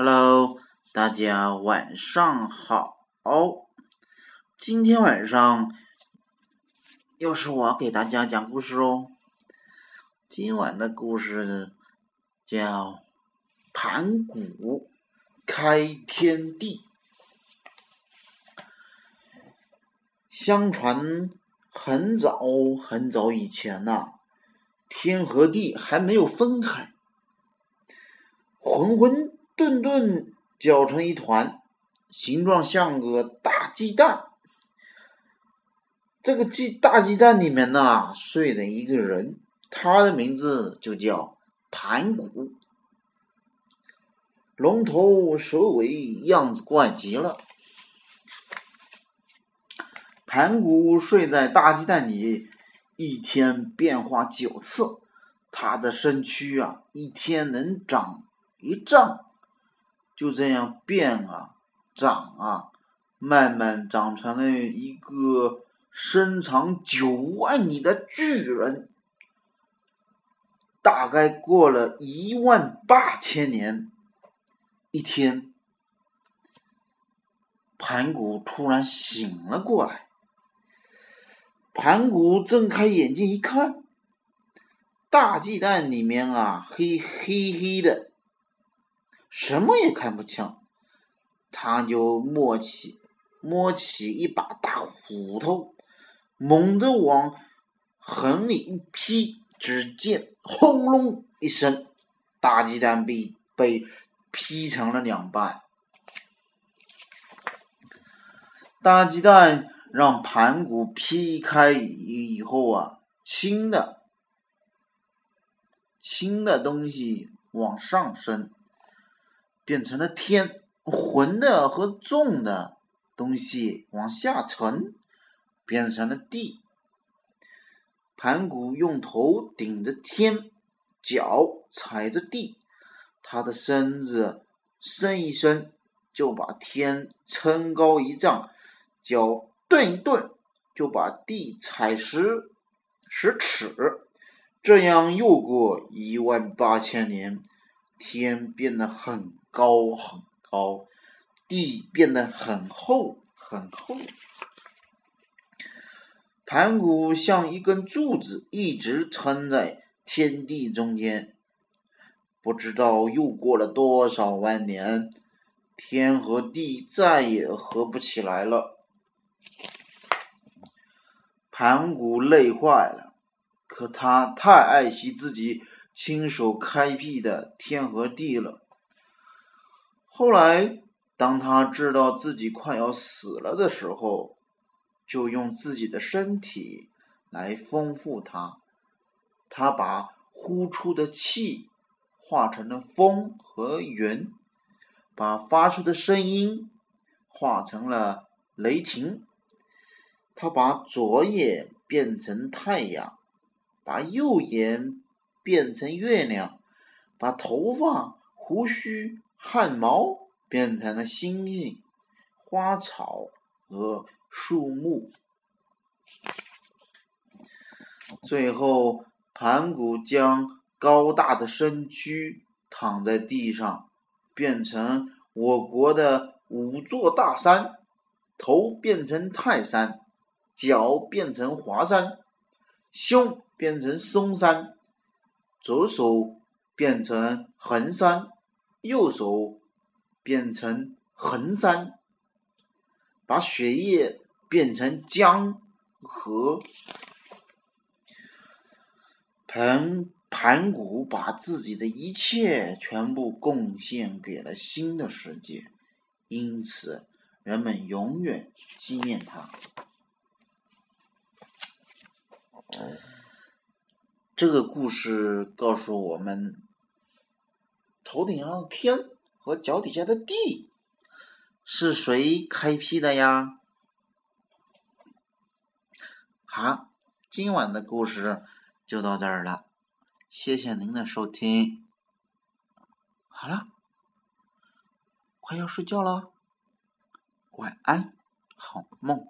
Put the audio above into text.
Hello，大家晚上好。今天晚上又是我给大家讲故事哦。今晚的故事叫《盘古开天地》。相传很早很早以前呐，天和地还没有分开，混混顿顿搅成一团，形状像个大鸡蛋。这个鸡大鸡蛋里面呢，睡着一个人，他的名字就叫盘古，龙头蛇尾，样子怪极了。盘古睡在大鸡蛋里，一天变化九次，他的身躯啊，一天能长一丈。就这样变啊，长啊，慢慢长成了一个身长九万里的巨人。大概过了一万八千年，一天，盘古突然醒了过来。盘古睁开眼睛一看，大鸡蛋里面啊，黑黑黑的。什么也看不清，他就摸起摸起一把大斧头，猛地往横里一劈，只见轰隆一声，大鸡蛋被被劈成了两半。大鸡蛋让盘古劈开以以后啊，轻的轻的东西往上升。变成了天，浑的和重的东西往下沉，变成了地。盘古用头顶着天，脚踩着地，他的身子伸一伸，就把天撑高一丈；脚顿一顿，就把地踩实十尺。这样又过一万八千年，天变得很。高很高，地变得很厚很厚。盘古像一根柱子，一直撑在天地中间。不知道又过了多少万年，天和地再也合不起来了。盘古累坏了，可他太爱惜自己亲手开辟的天和地了。后来，当他知道自己快要死了的时候，就用自己的身体来丰富它。他把呼出的气化成了风和云，把发出的声音化成了雷霆。他把左眼变成太阳，把右眼变成月亮，把头发、胡须。汗毛变成了星星、花草和树木，最后盘古将高大的身躯躺在地上，变成我国的五座大山：头变成泰山，脚变成华山，胸变成嵩山，左手变成衡山。右手变成衡山，把血液变成江河。盘盘古把自己的一切全部贡献给了新的世界，因此人们永远纪念他。这个故事告诉我们。头顶上的天和脚底下的地是谁开辟的呀？好，今晚的故事就到这儿了，谢谢您的收听。好了，快要睡觉了，晚安，好梦。